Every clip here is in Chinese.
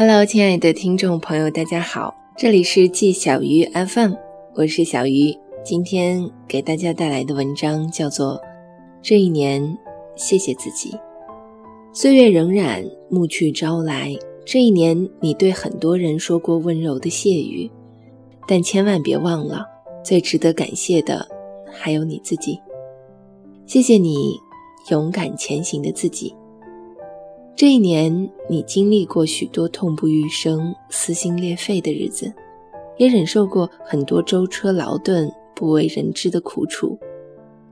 Hello，亲爱的听众朋友，大家好，这里是季小鱼 FM，我是小鱼。今天给大家带来的文章叫做《这一年，谢谢自己》。岁月荏苒，暮去朝来。这一年，你对很多人说过温柔的谢语，但千万别忘了，最值得感谢的还有你自己。谢谢你，勇敢前行的自己。这一年，你经历过许多痛不欲生、撕心裂肺的日子，也忍受过很多舟车劳顿、不为人知的苦楚。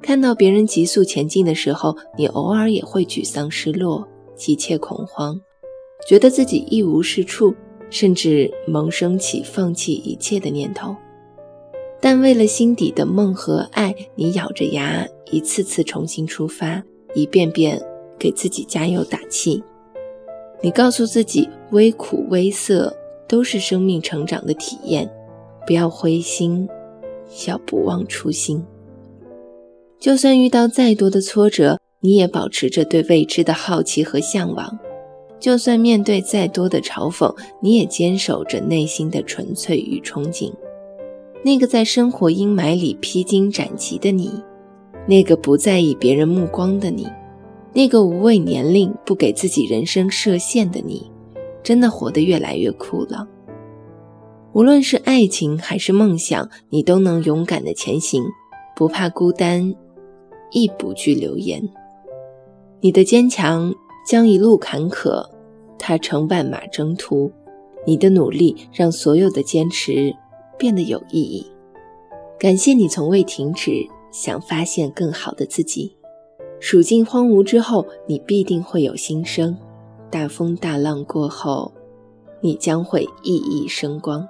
看到别人急速前进的时候，你偶尔也会沮丧、失落、急切恐慌，觉得自己一无是处，甚至萌生起放弃一切的念头。但为了心底的梦和爱，你咬着牙，一次次重新出发，一遍遍给自己加油打气。你告诉自己，微苦微涩都是生命成长的体验，不要灰心，要不忘初心。就算遇到再多的挫折，你也保持着对未知的好奇和向往；就算面对再多的嘲讽，你也坚守着内心的纯粹与憧憬。那个在生活阴霾里披荆斩棘的你，那个不在意别人目光的你。那个无畏年龄、不给自己人生设限的你，真的活得越来越酷了。无论是爱情还是梦想，你都能勇敢的前行，不怕孤单，亦不惧流言。你的坚强将一路坎坷踏成万马征途，你的努力让所有的坚持变得有意义。感谢你从未停止想发现更好的自己。数尽荒芜之后，你必定会有新生；大风大浪过后，你将会熠熠生光。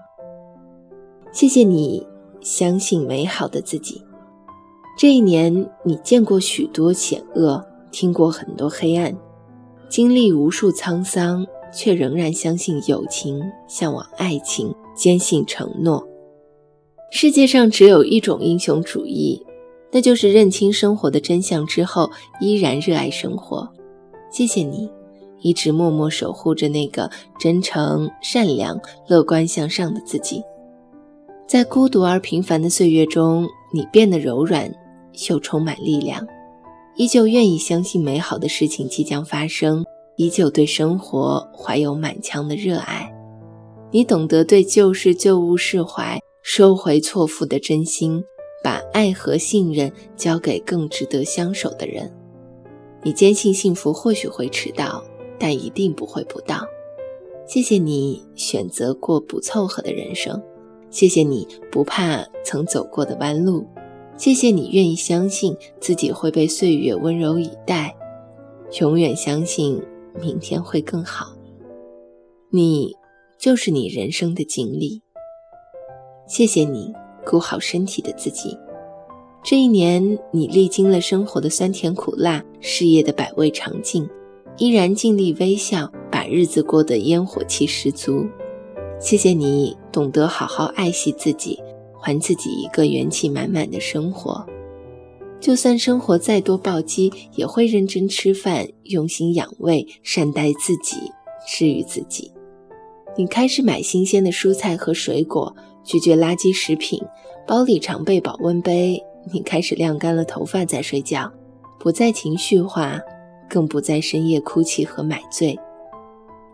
谢谢你相信美好的自己。这一年，你见过许多险恶，听过很多黑暗，经历无数沧桑，却仍然相信友情，向往爱情，坚信承诺。世界上只有一种英雄主义。那就是认清生活的真相之后，依然热爱生活。谢谢你，一直默默守护着那个真诚、善良、乐观向上的自己。在孤独而平凡的岁月中，你变得柔软又充满力量，依旧愿意相信美好的事情即将发生，依旧对生活怀有满腔的热爱。你懂得对旧事旧物释怀，收回错付的真心。把爱和信任交给更值得相守的人。你坚信幸福或许会迟到，但一定不会不到。谢谢你选择过不凑合的人生，谢谢你不怕曾走过的弯路，谢谢你愿意相信自己会被岁月温柔以待，永远相信明天会更好。你就是你人生的经历。谢谢你。顾好身体的自己，这一年你历经了生活的酸甜苦辣，事业的百味尝尽，依然尽力微笑，把日子过得烟火气十足。谢谢你懂得好好爱惜自己，还自己一个元气满满的生活。就算生活再多暴击，也会认真吃饭，用心养胃，善待自己，治愈自己。你开始买新鲜的蔬菜和水果。拒绝垃圾食品，包里常备保温杯。你开始晾干了头发再睡觉，不再情绪化，更不再深夜哭泣和买醉。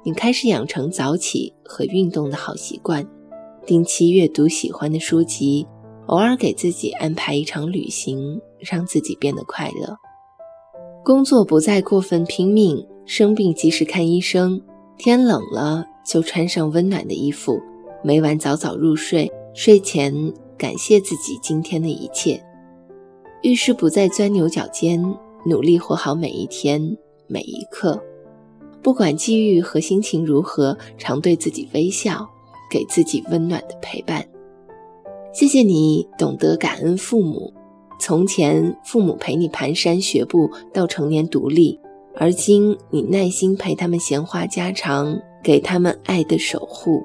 你开始养成早起和运动的好习惯，定期阅读喜欢的书籍，偶尔给自己安排一场旅行，让自己变得快乐。工作不再过分拼命，生病及时看医生，天冷了就穿上温暖的衣服。每晚早早入睡，睡前感谢自己今天的一切。遇事不再钻牛角尖，努力活好每一天每一刻。不管际遇和心情如何，常对自己微笑，给自己温暖的陪伴。谢谢你懂得感恩父母。从前父母陪你蹒跚学步到成年独立，而今你耐心陪他们闲话家常，给他们爱的守护。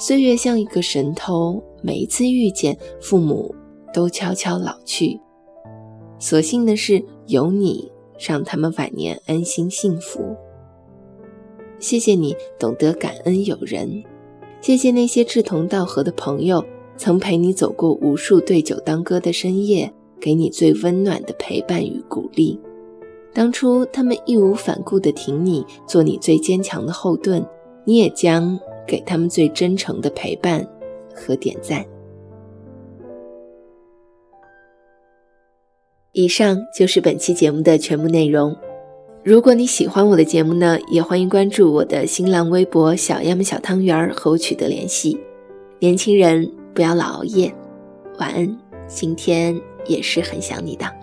岁月像一个神偷，每一次遇见父母，都悄悄老去。所幸的是，有你，让他们晚年安心幸福。谢谢你懂得感恩有人，谢谢那些志同道合的朋友，曾陪你走过无数对酒当歌的深夜，给你最温暖的陪伴与鼓励。当初他们义无反顾地挺你，做你最坚强的后盾，你也将给他们最真诚的陪伴和点赞。以上就是本期节目的全部内容。如果你喜欢我的节目呢，也欢迎关注我的新浪微博“小鸭们小汤圆儿”和我取得联系。年轻人不要老熬夜，晚安。今天也是很想你的。